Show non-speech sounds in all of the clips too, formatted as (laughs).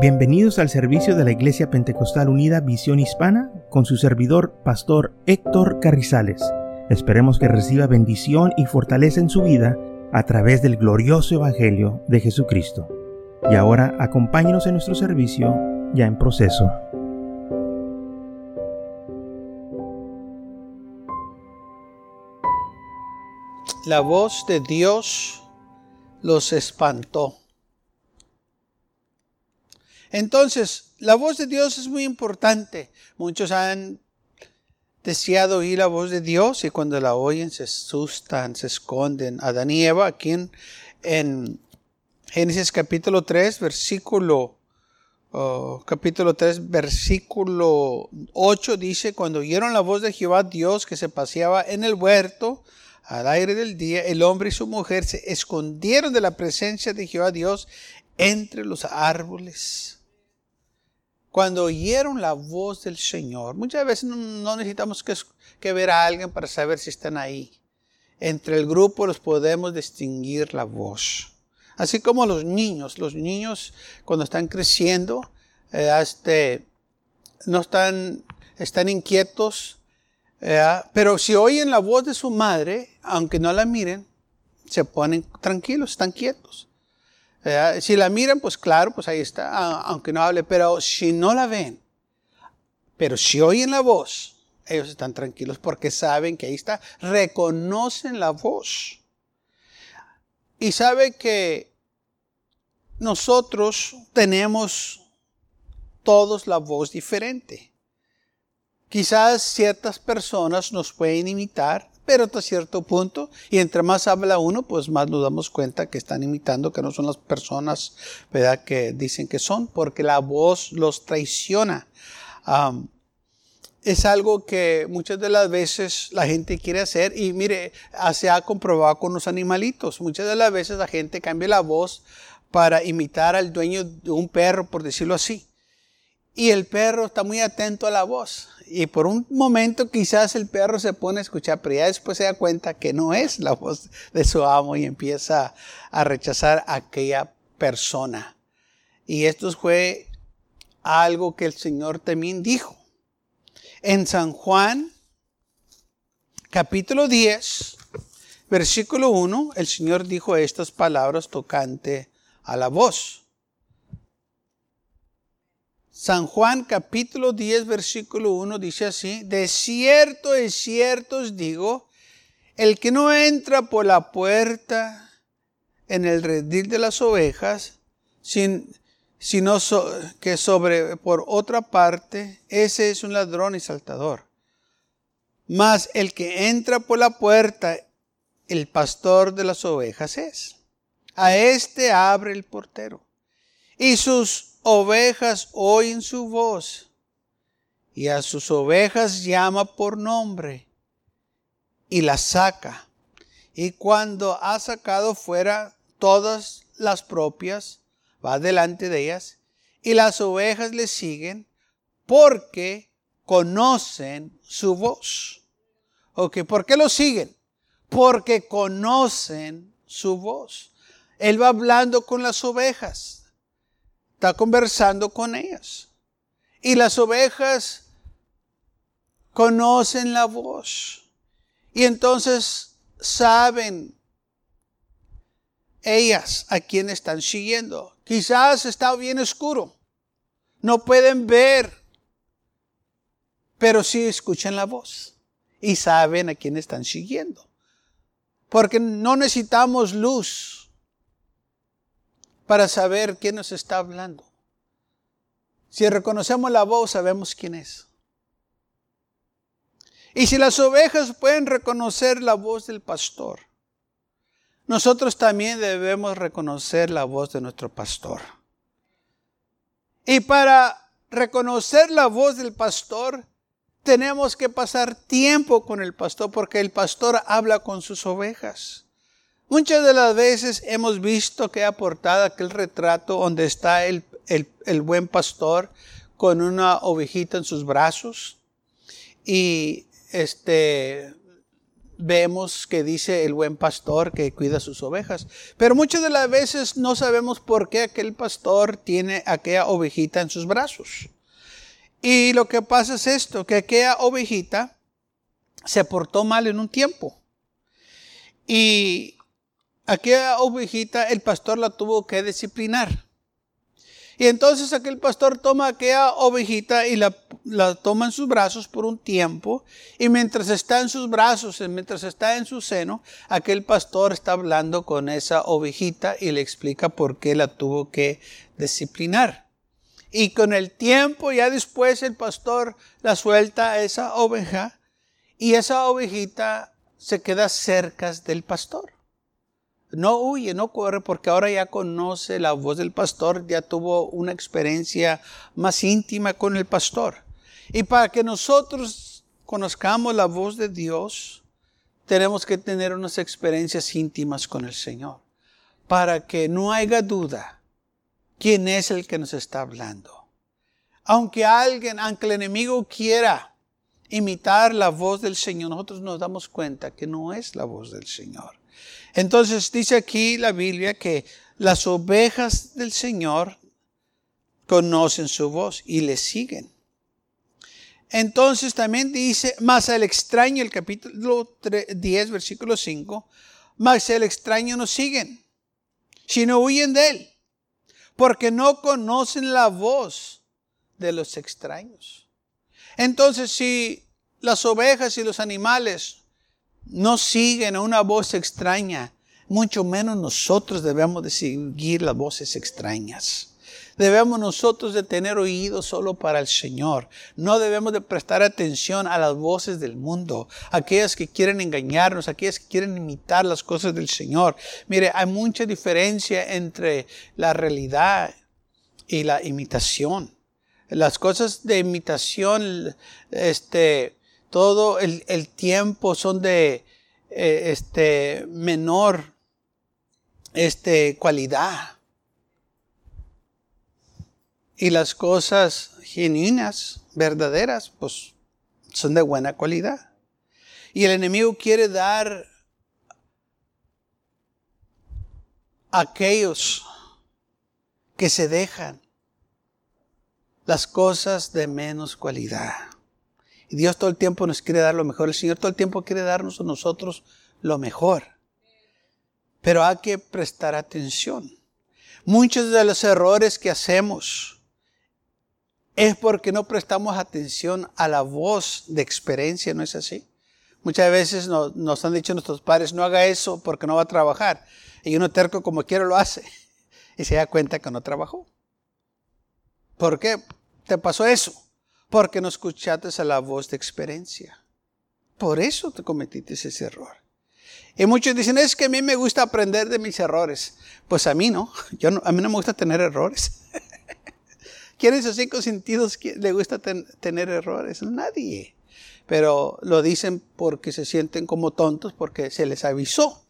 Bienvenidos al servicio de la Iglesia Pentecostal Unida Visión Hispana con su servidor, Pastor Héctor Carrizales. Esperemos que reciba bendición y fortaleza en su vida a través del glorioso Evangelio de Jesucristo. Y ahora acompáñenos en nuestro servicio ya en proceso. La voz de Dios los espantó. Entonces, la voz de Dios es muy importante. Muchos han deseado oír la voz de Dios y cuando la oyen se asustan, se esconden. Adán y Eva, aquí en, Génesis capítulo 3, versículo, oh, capítulo 3, versículo 8 dice, cuando oyeron la voz de Jehová Dios que se paseaba en el huerto, al aire del día, el hombre y su mujer se escondieron de la presencia de Jehová Dios entre los árboles cuando oyeron la voz del Señor, muchas veces no, necesitamos que, ver a alguien para saber si están ahí. Entre el grupo los podemos distinguir la voz. Así como los niños, los niños cuando están creciendo, eh, este, no están, están inquietos, eh, pero si oyen la voz de su madre, aunque no la miren, se ponen tranquilos, están quietos. Si la miran, pues claro, pues ahí está, aunque no hable, pero si no la ven, pero si oyen la voz, ellos están tranquilos porque saben que ahí está, reconocen la voz. Y sabe que nosotros tenemos todos la voz diferente. Quizás ciertas personas nos pueden imitar, pero hasta cierto punto, y entre más habla uno, pues más nos damos cuenta que están imitando, que no son las personas ¿verdad? que dicen que son, porque la voz los traiciona. es algo que muchas de las veces la gente quiere hacer y mire, se ha comprobado con los animalitos. Muchas de las veces la gente cambia la voz para imitar al dueño de un perro, por decirlo así. Y el perro está muy atento a la voz y por un momento quizás el perro se pone a escuchar, pero ya después se da cuenta que no es la voz de su amo y empieza a rechazar a aquella persona. Y esto fue algo que el Señor también dijo. En San Juan, capítulo 10, versículo 1, el Señor dijo estas palabras tocante a la voz. San Juan capítulo 10 versículo 1 dice así, de cierto, es cierto os digo, el que no entra por la puerta en el redil de las ovejas, sin, sino que sobre por otra parte, ese es un ladrón y saltador. Mas el que entra por la puerta, el pastor de las ovejas es. A este abre el portero. Y sus ovejas oyen su voz y a sus ovejas llama por nombre y las saca. Y cuando ha sacado fuera todas las propias, va delante de ellas y las ovejas le siguen porque conocen su voz. Ok, ¿por qué lo siguen? Porque conocen su voz. Él va hablando con las ovejas está conversando con ellas. Y las ovejas conocen la voz. Y entonces saben ellas a quién están siguiendo. Quizás está bien oscuro. No pueden ver. Pero sí escuchan la voz. Y saben a quién están siguiendo. Porque no necesitamos luz para saber quién nos está hablando. Si reconocemos la voz, sabemos quién es. Y si las ovejas pueden reconocer la voz del pastor, nosotros también debemos reconocer la voz de nuestro pastor. Y para reconocer la voz del pastor, tenemos que pasar tiempo con el pastor porque el pastor habla con sus ovejas. Muchas de las veces hemos visto que ha aportado aquel retrato donde está el, buen pastor con una ovejita en sus brazos y este vemos que dice el buen pastor que cuida sus ovejas. Pero muchas de las veces no sabemos por qué aquel pastor tiene aquella ovejita en sus brazos. Y lo que pasa es esto, que aquella ovejita se portó mal en un tiempo. Y aquella ovejita el pastor la tuvo que disciplinar. Y entonces aquel pastor toma aquella ovejita y la, toma en sus brazos por un tiempo. Y mientras está en sus brazos, mientras está en su seno, aquel pastor está hablando con esa ovejita y le explica por qué la tuvo que disciplinar. Y con el tiempo, ya después el pastor la suelta a esa oveja y esa ovejita se queda cerca del pastor. No huye, no corre, porque ahora ya conoce la voz del pastor, ya tuvo una experiencia más íntima con el pastor. Y para que nosotros conozcamos la voz de Dios, tenemos que tener unas experiencias íntimas con el Señor, para que no haya duda quién es el que nos está hablando. Aunque alguien, aunque el enemigo quiera imitar la voz del Señor, nosotros nos damos cuenta que no es la voz del Señor. Entonces dice aquí la Biblia que las ovejas del Señor conocen su voz y le siguen. Entonces también dice, más el extraño, el capítulo 10, versículo 5, más el extraño no siguen, sino huyen de él, porque no conocen la voz de los extraños. Entonces, si las ovejas y los animales no siguen a una voz extraña, mucho menos nosotros debemos de seguir las voces extrañas. Debemos nosotros de tener oídos solo para el Señor. No debemos de prestar atención a las voces del mundo, aquellas que quieren engañarnos, aquellas que quieren imitar las cosas del Señor. Mire, hay mucha diferencia entre la realidad y la imitación. Las cosas de imitación, este, todo el, tiempo son de eh, este, menor este, cualidad. Y las cosas genuinas, verdaderas, pues son de buena cualidad. Y el enemigo quiere dar a aquellos que se dejan las cosas de menos cualidad. Y Dios todo el tiempo nos quiere dar lo mejor. El Señor todo el tiempo quiere darnos a nosotros lo mejor. Pero hay que prestar atención. Muchos de los errores que hacemos es porque no prestamos atención a la voz de experiencia, ¿no es así? Muchas veces nos, nos han dicho nuestros padres, no haga eso porque no va a trabajar. Y uno terco como quiera lo hace. (laughs) Y se da cuenta que no trabajó. ¿Por qué te pasó eso? Porque no escuchaste a la voz de experiencia. Por eso te cometiste ese error. Y muchos dicen, es que a mí me gusta aprender de mis errores. Pues a mí no, Yo a mí no me gusta tener errores. (laughs) ¿Quién esos cinco sentidos le gusta tener errores? Nadie. Pero lo dicen porque se sienten como tontos, porque se les avisó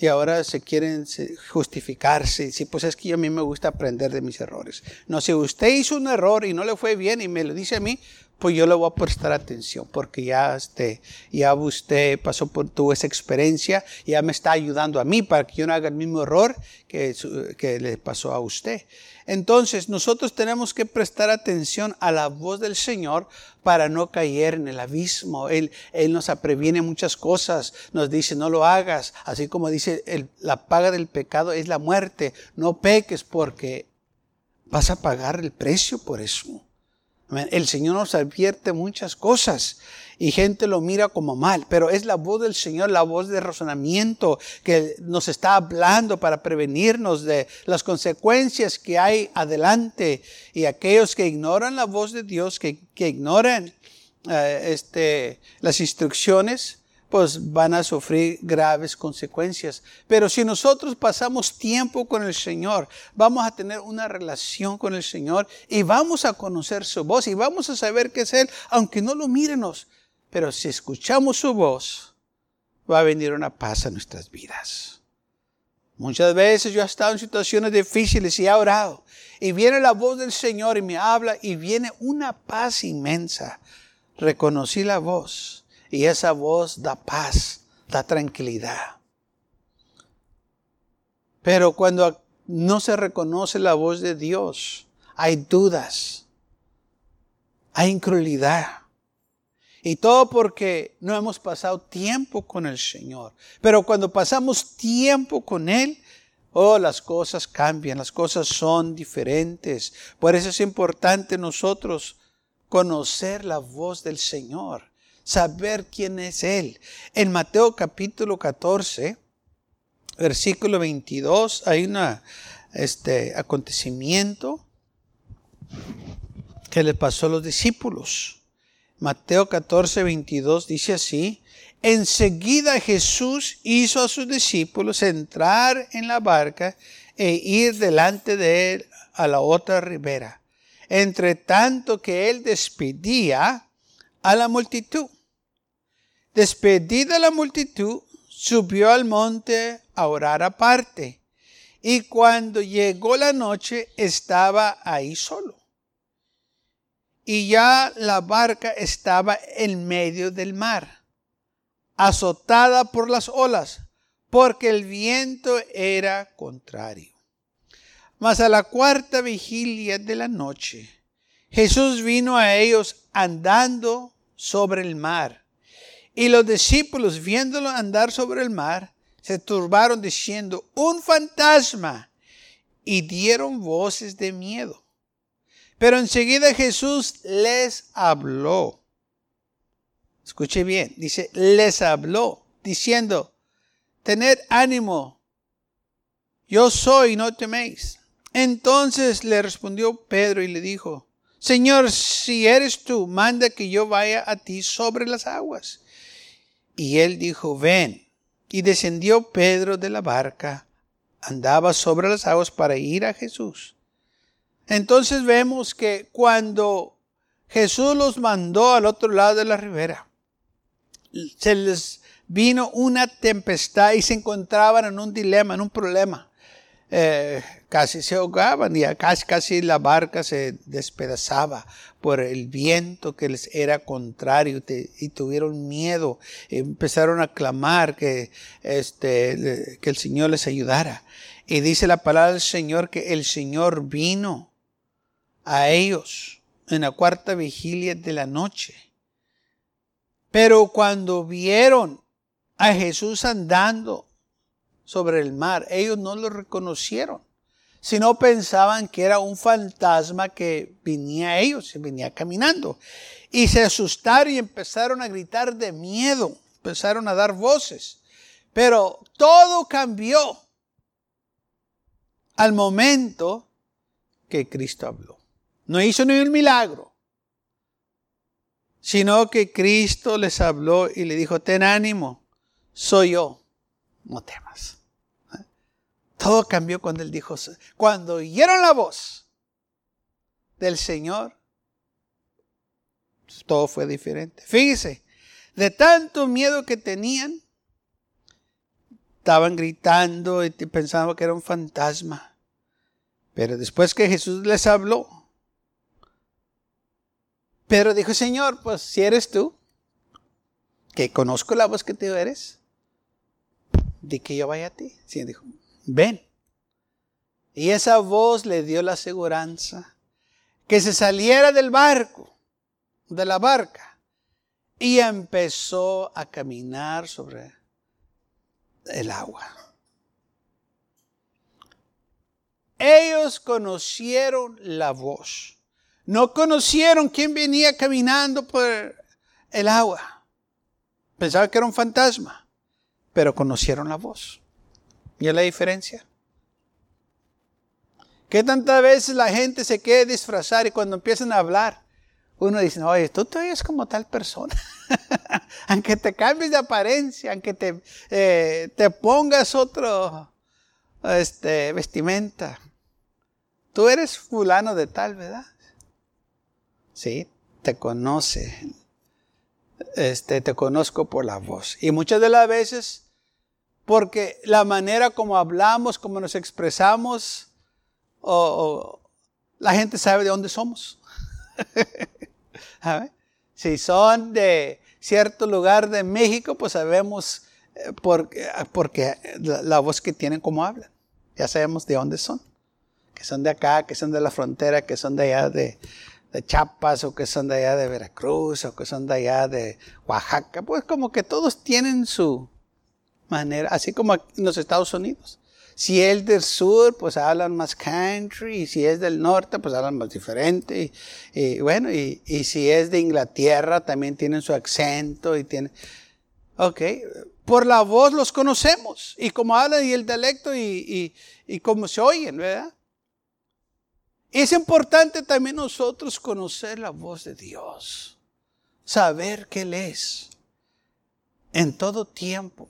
y ahora se quieren justificarse. Sí, pues es que a mí me gusta aprender de mis errores. No, si usted hizo un error y no le fue bien y me lo dice a mí, pues yo le voy a prestar atención porque ya, este, ya usted pasó por tuvo esa experiencia ya me está ayudando a mí para que yo no haga el mismo error que, que le pasó a usted. Entonces nosotros tenemos que prestar atención a la voz del Señor para no caer en el abismo. Él, él nos previene muchas cosas, nos dice no lo hagas, así como dice la paga del pecado es la muerte, no peques porque vas a pagar el precio por eso. El Señor nos advierte muchas cosas y gente lo mira como mal, pero es la voz del Señor, la voz de razonamiento que nos está hablando para prevenirnos de las consecuencias que hay adelante. Y aquellos que ignoran la voz de Dios, que, ignoran eh, este, las instrucciones, pues van a sufrir graves consecuencias. Pero si nosotros pasamos tiempo con el Señor, vamos a tener una relación con el Señor y vamos a conocer su voz y vamos a saber qué es Él, aunque no lo mírenos. Pero si escuchamos su voz, va a venir una paz a nuestras vidas. Muchas veces yo he estado en situaciones difíciles y he orado. Y viene la voz del Señor y me habla y viene una paz inmensa. Reconocí la voz Y esa voz da paz, da tranquilidad. Pero cuando no se reconoce la voz de Dios, hay dudas, hay incredulidad. Y todo porque no hemos pasado tiempo con el Señor. Pero cuando pasamos tiempo con Él, oh, las cosas cambian, las cosas son diferentes. Por eso es importante nosotros conocer la voz del Señor, saber quién es Él. En Mateo capítulo 14, versículo 22, hay un este, acontecimiento que le pasó a los discípulos. Mateo 14, 22 dice así, enseguida Jesús hizo a sus discípulos entrar en la barca e ir delante de él a la otra ribera, entre tanto que él despedía a la multitud. Despedida la multitud, subió al monte a orar aparte, y cuando llegó la noche estaba ahí solo y ya la barca estaba en medio del mar, azotada por las olas, porque el viento era contrario. Mas a la cuarta vigilia de la noche, Jesús vino a ellos andando sobre el mar. Y los discípulos, viéndolo andar sobre el mar, se turbaron diciendo, un fantasma, y dieron voces de miedo. Pero enseguida Jesús les habló. Escuche bien, dice, les habló, diciendo, tened ánimo, yo soy, no teméis. Entonces le respondió Pedro y le dijo, Señor, si eres tú, manda que yo vaya a ti sobre las aguas. Y él dijo, ven. Y descendió Pedro de la barca, andaba sobre las aguas para ir a Jesús. Entonces vemos que cuando Jesús los mandó al otro lado de la ribera, se les vino una tempestad y se encontraban en un dilema, en un problema. Eh, casi se ahogaban y casi, casi la barca se despedazaba por el viento que les era contrario y tuvieron miedo. empezaron a clamar que, este, que el Señor les ayudara. Y dice la palabra del Señor que el Señor vino a ellos en la cuarta vigilia de la noche. Pero cuando vieron a Jesús andando sobre el mar, ellos no lo reconocieron, sino pensaban que era un fantasma que venía a ellos, venía caminando. Y se asustaron y empezaron a gritar de miedo, empezaron a dar voces. Pero todo cambió al momento que Cristo habló. No hizo ni un milagro, sino que Cristo les habló y le dijo, ten ánimo, soy yo, no temas. Todo cambió cuando él dijo, cuando oyeron la voz del Señor, todo fue diferente. Fíjese, de tanto miedo que tenían, estaban gritando y pensaban que era un fantasma. Pero después que Jesús les habló, pero dijo, Señor, pues si eres tú, que conozco la voz que tú eres, di que yo vaya a ti. Sí, dijo, ven. Y esa voz le dio la aseguranza que se saliera del barco, de la barca, y empezó a caminar sobre el agua. Ellos conocieron la voz. No conocieron quién venía caminando por el agua. Pensaban que era un fantasma, pero conocieron la voz. ¿Y la diferencia? Que tantas veces la gente se quiere disfrazar y cuando empiezan a hablar, uno dice, oye, tú te oyes como tal persona. (laughs) aunque te cambies de apariencia, aunque te, eh, te pongas otro este, vestimenta. Tú eres fulano de tal, ¿verdad? ¿sí? Te conoce. Este, te conozco por la voz. Y muchas de las veces, porque la manera como hablamos, como nos expresamos, o, la gente sabe de dónde somos. (laughs) Si son de, cierto lugar de México, pues sabemos eh, porque, porque la, voz que tienen, como hablan. Ya sabemos de dónde son. Que son de acá, que son de la frontera, que son de allá de, de Chiapas, o que son de allá de Veracruz, o que son de allá de Oaxaca. Pues como que todos tienen su así como en los Estados Unidos. Si es del sur, pues hablan más country, y si es del norte, pues hablan más diferente. Y, bueno, y, y, si es de Inglaterra, también tienen su acento y tienen... Ok, por la voz los conocemos, y como hablan y el dialecto y, y cómo se oyen, ¿verdad? Es importante también nosotros conocer la voz de Dios, saber que Él es en todo tiempo.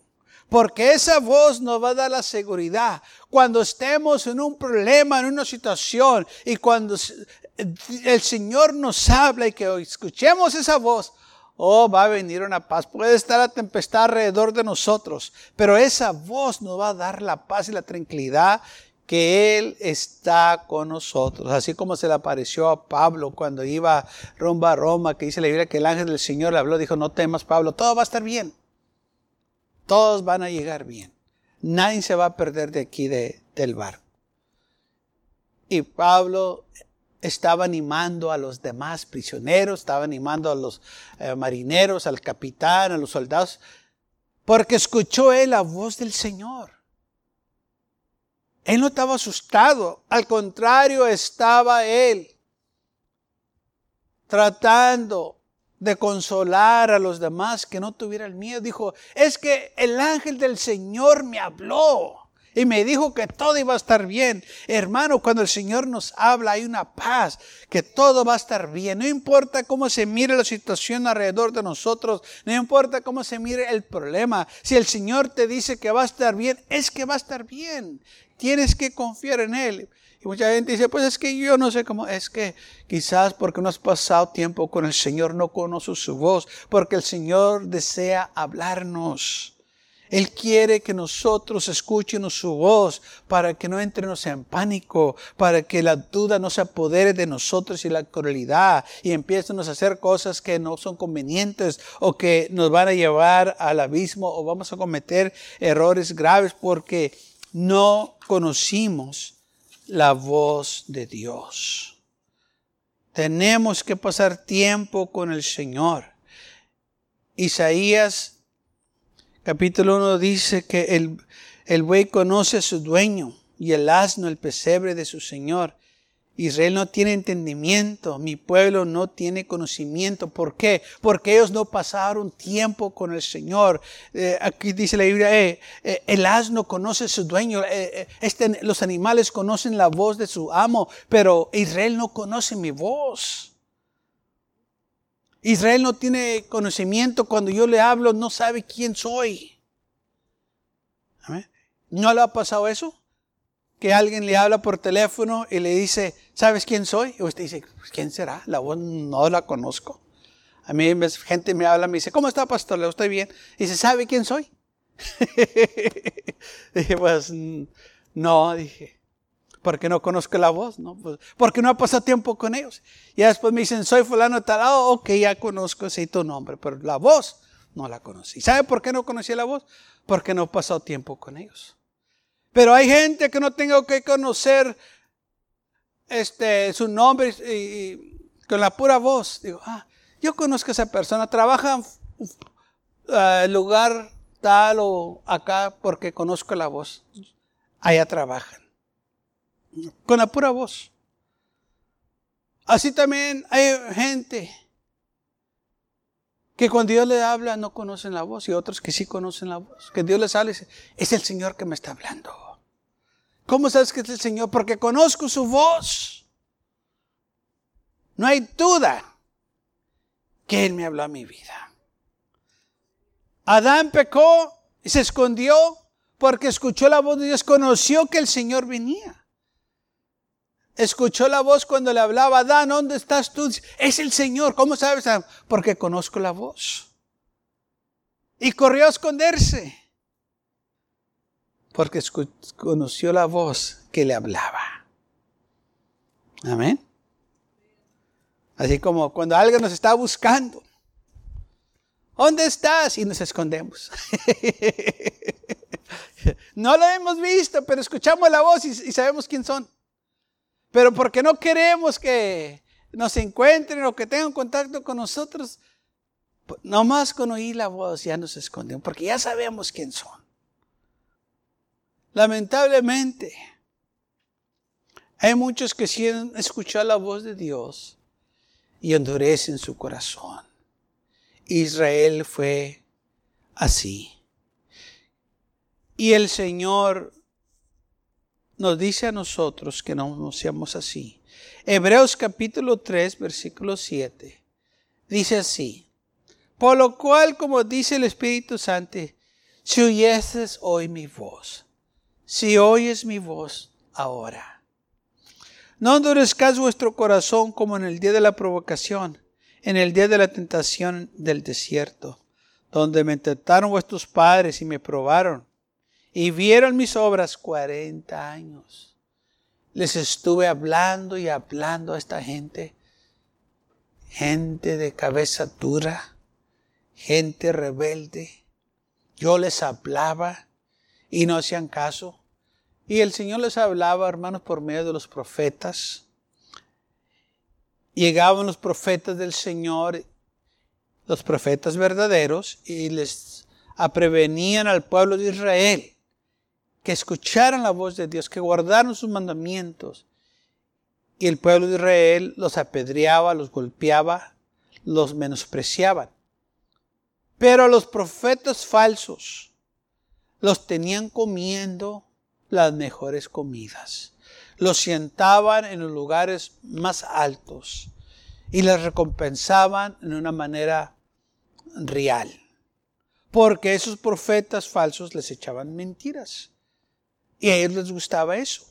Porque esa voz nos va a dar la seguridad. Cuando estemos en un problema, en una situación, y cuando el Señor nos habla y que escuchemos esa voz, oh, va a venir una paz. Puede estar la tempestad alrededor de nosotros, pero esa voz nos va a dar la paz y la tranquilidad que Él está con nosotros. Así como se le apareció a Pablo cuando iba rumbo a Roma, que dice la Biblia que el ángel del Señor le habló, dijo, no temas Pablo, todo va a estar bien. Todos van a llegar bien. Nadie se va a perder de aquí del barco. Y Pablo estaba animando a los demás prisioneros, estaba animando a los eh, marineros, al capitán, a los soldados, porque escuchó él la voz del Señor. Él no estaba asustado, al contrario, estaba él tratando de consolar a los demás que no tuvieran miedo. Dijo, es que el ángel del Señor me habló y me dijo que todo iba a estar bien. Hermano, cuando el Señor nos habla hay una paz, que todo va a estar bien. No importa cómo se mire la situación alrededor de nosotros, no importa cómo se mire el problema. Si el Señor te dice que va a estar bien, es que va a estar bien. Tienes que confiar en Él. Y mucha gente dice, pues es que yo no sé cómo, es que quizás porque no has pasado tiempo con el Señor, no conoces su voz, porque el Señor desea hablarnos. Él quiere que nosotros escuchemos su voz para que no entremos en pánico, para que la duda no se apodere de nosotros y la crueldad y empiecen a hacer cosas que no son convenientes o que nos van a llevar al abismo o vamos a cometer errores graves porque no conocimos la voz de Dios. Tenemos que pasar tiempo con el Señor. Isaías capítulo 1 dice que el, el buey conoce a su dueño y el asno el pesebre de su Señor. Israel no tiene entendimiento, mi pueblo no tiene conocimiento. ¿Por qué? Porque ellos no pasaron tiempo con el Señor. Eh, aquí dice la Biblia, eh, eh, el asno conoce a su dueño, este, los animales conocen la voz de su amo, pero Israel no conoce mi voz. Israel no tiene conocimiento cuando yo le hablo, no sabe quién soy. ¿No le ha pasado eso? Que alguien le habla por teléfono y le dice, ¿sabes quién soy? Y usted dice, pues, ¿quién será? La voz no la conozco. A mí gente me habla, me dice, ¿cómo está, pastor? Le estoy bien. Y dice, ¿sabe quién soy? (laughs) dije, pues no, dije, porque no conozco la voz, ¿no? Pues, porque no ha pasado tiempo con ellos. Y después me dicen, soy fulano tal, oh, ok, ya conozco, sí, tu nombre, pero la voz no la conocí. ¿Sabe por qué no conocí la voz? Porque no he pasado tiempo con ellos. Pero hay gente que no tengo que conocer este, su nombre y, con la pura voz. Digo, ah, yo conozco a esa persona, trabaja en uh, lugar tal o acá porque conozco la voz. Allá trabajan. Con la pura voz. Así también hay gente que cuando Dios le habla no conocen la voz y otros que sí conocen la voz. Que Dios les habla y dice, es el Señor que me está hablando. ¿Cómo sabes que es el Señor? Porque conozco su voz. No hay duda que Él me habló a mi vida. Adán pecó y se escondió porque escuchó la voz de Dios, conoció que el Señor venía escuchó la voz cuando le hablaba, Adán, ¿dónde estás tú? Es el Señor. ¿Cómo sabes? Porque conozco la voz. Y corrió a esconderse. Porque conoció la voz que le hablaba. Amén. Así como cuando alguien nos está buscando. ¿dónde estás? Y nos escondemos. (laughs) no lo hemos visto, pero escuchamos la voz y, y sabemos quién son. Pero porque no queremos que nos encuentren o que tengan contacto con nosotros, nomás con oír la voz ya nos escondemos, porque ya sabemos quién son. Lamentablemente, hay muchos que quieren escuchar la voz de Dios y endurecen su corazón. Israel fue así. Y el Señor nos dice a nosotros que no seamos así. Hebreos capítulo 3, versículo 7. Dice así. Por lo cual, como dice el Espíritu Santo, si oyeses hoy mi voz, si oyes mi voz ahora. No endurezcas vuestro corazón como en el día de la provocación, en el día de la tentación del desierto, donde me tentaron vuestros padres y me probaron y vieron mis obras 40 años. Les estuve hablando y hablando a esta gente, gente de cabeza dura, gente rebelde. Yo les hablaba y no hacían caso. Y el Señor les hablaba, hermanos, por medio de los profetas. Llegaban los profetas del Señor, los profetas verdaderos, y les prevenían al pueblo de Israel que escucharan la voz de Dios, que guardaron sus mandamientos. Y el pueblo de Israel los apedreaba, los golpeaba, los menospreciaban. Pero los profetas falsos los tenían comiendo las mejores comidas. Los sentaban en los lugares más altos y les recompensaban en una manera real. Porque esos profetas falsos les echaban mentiras. Y a ellos les gustaba eso.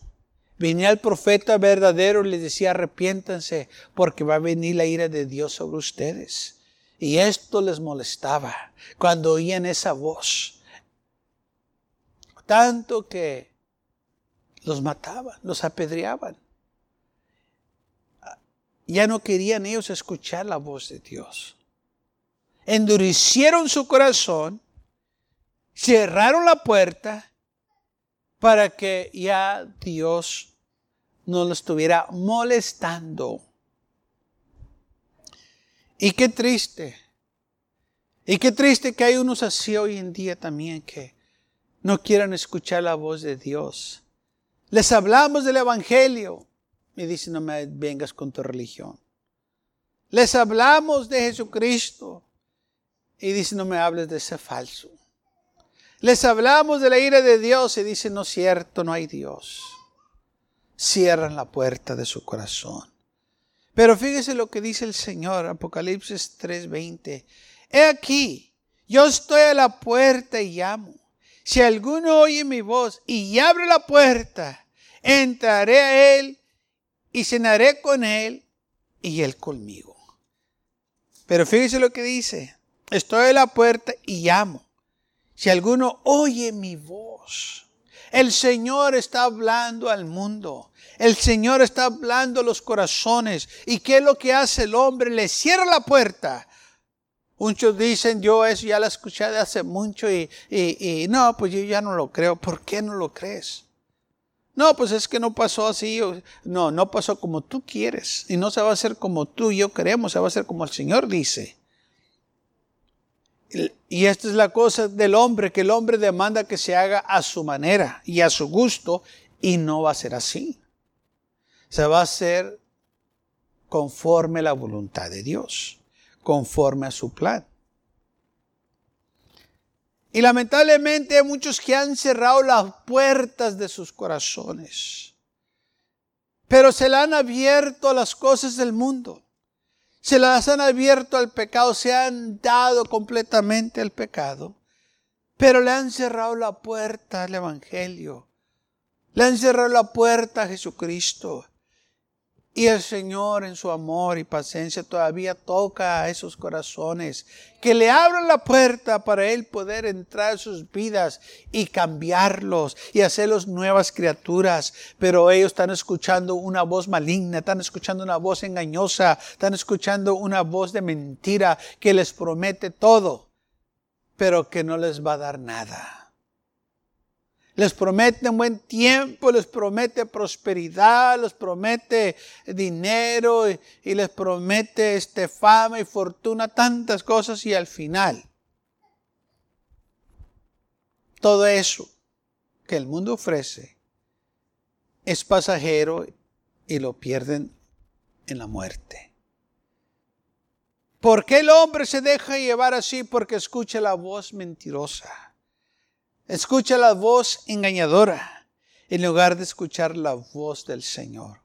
Venía el profeta verdadero y les decía, arrepiéntanse porque va a venir la ira de Dios sobre ustedes. Y esto les molestaba cuando oían esa voz. Tanto que los mataban, los apedreaban. Ya no querían ellos escuchar la voz de Dios. Endurecieron su corazón, cerraron la puerta para que ya Dios no lo estuviera molestando. Y qué triste. Y qué triste que hay unos así hoy en día también que no quieran escuchar la voz de Dios. Les hablamos del Evangelio y dicen no me vengas con tu religión. Les hablamos de Jesucristo y dicen no me hables de ese falso. Les hablamos de la ira de Dios y dicen, no es cierto, no hay Dios. Cierran la puerta de su corazón. Pero fíjese lo que dice el Señor, Apocalipsis 3:20. He aquí, yo estoy a la puerta y llamo. Si alguno oye mi voz y abre la puerta, entraré a él y cenaré con él y él conmigo. Pero fíjese lo que dice. Estoy a la puerta y llamo. Si alguno oye mi voz, el Señor está hablando al mundo. El Señor está hablando a los corazones. ¿Y qué es lo que hace el hombre? Le cierra la puerta. Muchos dicen, yo eso ya lo escuché hace mucho y, y, y, no, pues yo ya no lo creo. ¿Por qué no lo crees? No, pues es que no pasó así. No, no pasó como tú quieres. Y no se va a hacer como tú y yo queremos, se va a hacer como el Señor dice. Y esta es la cosa del hombre, que el hombre demanda que se haga a su manera y a su gusto, y no va a ser así. Se va a hacer conforme a la voluntad de Dios, conforme a su plan. Y lamentablemente hay muchos que han cerrado las puertas de sus corazones, pero se le han abierto a las cosas del mundo se las han abierto al pecado, se han dado completamente al pecado, pero le han cerrado la puerta al Evangelio, le han cerrado la puerta a Jesucristo. Y el Señor en su amor y paciencia todavía toca a esos corazones, que le abran la puerta para Él poder entrar en sus vidas y cambiarlos y hacerlos nuevas criaturas. Pero ellos están escuchando una voz maligna, están escuchando una voz engañosa, están escuchando una voz de mentira que les promete todo. pero que no les va a dar nada. Les promete buen tiempo, les promete prosperidad, les promete dinero y, y les promete este, fama y fortuna, tantas cosas y al final todo eso que el mundo ofrece es pasajero y lo pierden en la muerte. ¿Por qué el hombre se deja llevar así? Porque escucha la voz mentirosa. Escucha la voz engañadora en lugar de escuchar la voz del Señor.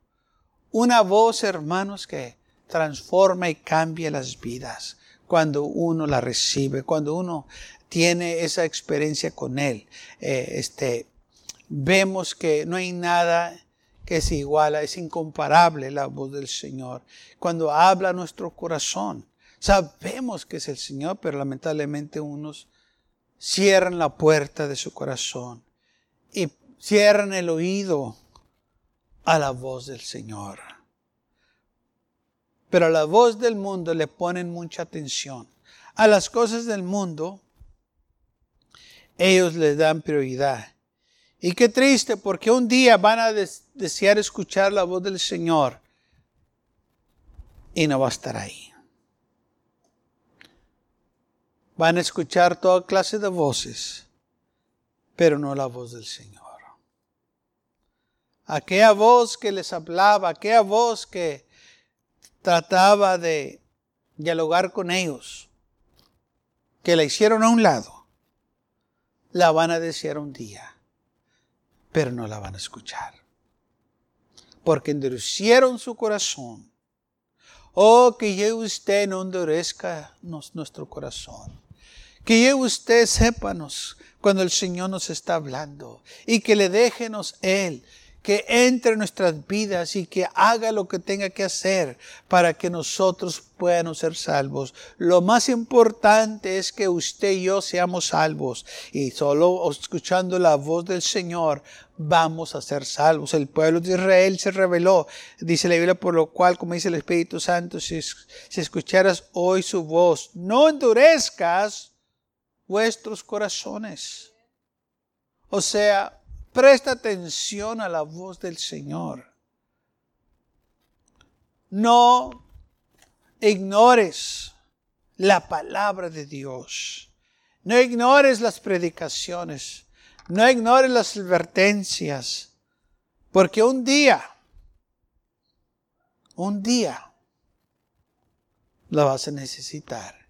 Una voz, hermanos, que transforma y cambia las vidas cuando uno la recibe, cuando uno tiene esa experiencia con Él. Eh, este, vemos que no hay nada que se iguala, es incomparable la voz del Señor. Cuando habla nuestro corazón, sabemos que es el Señor, pero lamentablemente unos cierran la puerta de su corazón y cierran el oído a la voz del Señor. Pero a la voz del mundo le ponen mucha atención. A las cosas del mundo, ellos le dan prioridad. Y qué triste, porque un día van a desear escuchar la voz del Señor y no va a estar ahí. Van a escuchar toda clase de voces, pero no la voz del Señor. Aquella voz que les hablaba, aquella voz que trataba de dialogar con ellos, que la hicieron a un lado, la van a desear un día pero no la van a escuchar. Porque endurecieron su corazón. Oh, que llegue usted no endurezca nuestro corazón. Que llegue usted, sépanos cuando el Señor nos está hablando. Y que le déjenos Él que entre en nuestras vidas y que haga lo que tenga que hacer para que nosotros podamos ser salvos. Lo más importante es que usted y yo seamos salvos y solo escuchando la voz del Señor vamos a ser salvos. El pueblo de Israel se reveló, dice la Biblia, por lo cual, como dice el Espíritu Santo, si, si escucharas hoy su voz, no endurezcas vuestros corazones. O sea, Presta atención a la voz del Señor. No ignores la palabra de Dios. No ignores las predicaciones. No ignores las advertencias. Porque un día, un día, la vas a necesitar.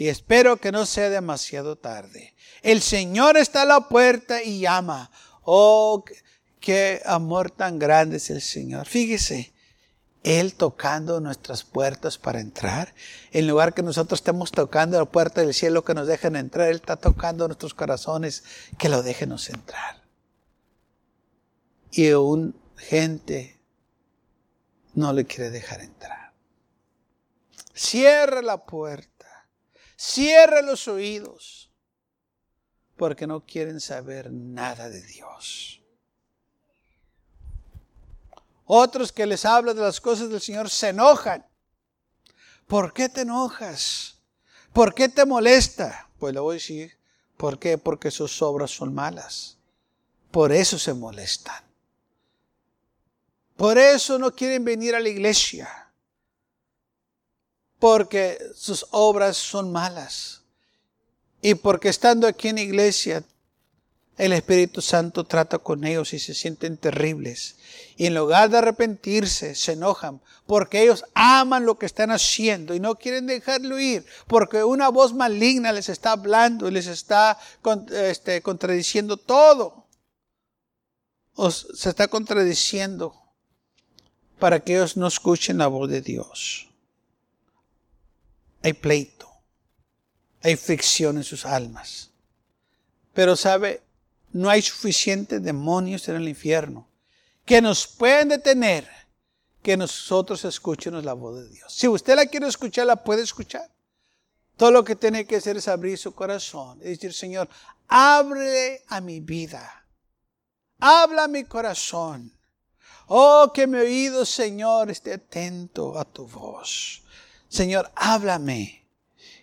Y espero que no sea demasiado tarde. El Señor está a la puerta y llama. Oh, qué amor tan grande es el Señor. Fíjese, Él tocando nuestras puertas para entrar. En lugar que nosotros estemos tocando la puerta del cielo que nos dejen entrar, Él está tocando nuestros corazones que lo déjenos entrar. Y un gente no le quiere dejar entrar. Cierra la puerta. Cierra los oídos porque no quieren saber nada de Dios. Otros que les hablan de las cosas del Señor se enojan. ¿Por qué te enojas? ¿Por qué te molesta? Pues le voy a decir, ¿por qué? Porque sus obras son malas. Por eso se molestan. Por eso no quieren venir a la iglesia. Porque sus obras son malas. Y porque estando aquí en iglesia, el Espíritu Santo trata con ellos y se sienten terribles. Y en lugar de arrepentirse, se enojan porque ellos aman lo que están haciendo y no quieren dejarlo ir porque una voz maligna les está hablando y les está este, contradiciendo todo. O se está contradiciendo para que ellos no escuchen la voz de Dios. Hay pleito hay fricción en sus almas. Pero sabe, no hay suficientes demonios en el infierno que nos pueden detener que nosotros escuchemos la voz de Dios. Si usted la quiere escuchar, la puede escuchar. Todo lo que tiene que hacer es abrir su corazón y decir, Señor, abre a mi vida. Habla a mi corazón. Oh, que mi oído, Señor, esté atento a tu voz. Señor, háblame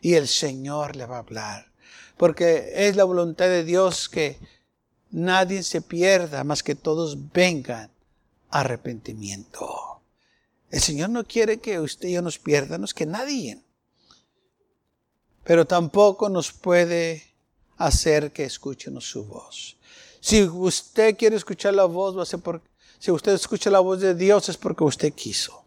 y el Señor le va a hablar. porque es la voluntad de Dios que nadie se pierda, más que todos vengan a arrepentimiento. El Señor no quiere que usted y yo nos pierdan, que nadie. Pero tampoco nos puede hacer que escuchen su voz. Si usted quiere escuchar la voz, va a ser porque, si usted escucha la voz de Dios es porque usted quiso.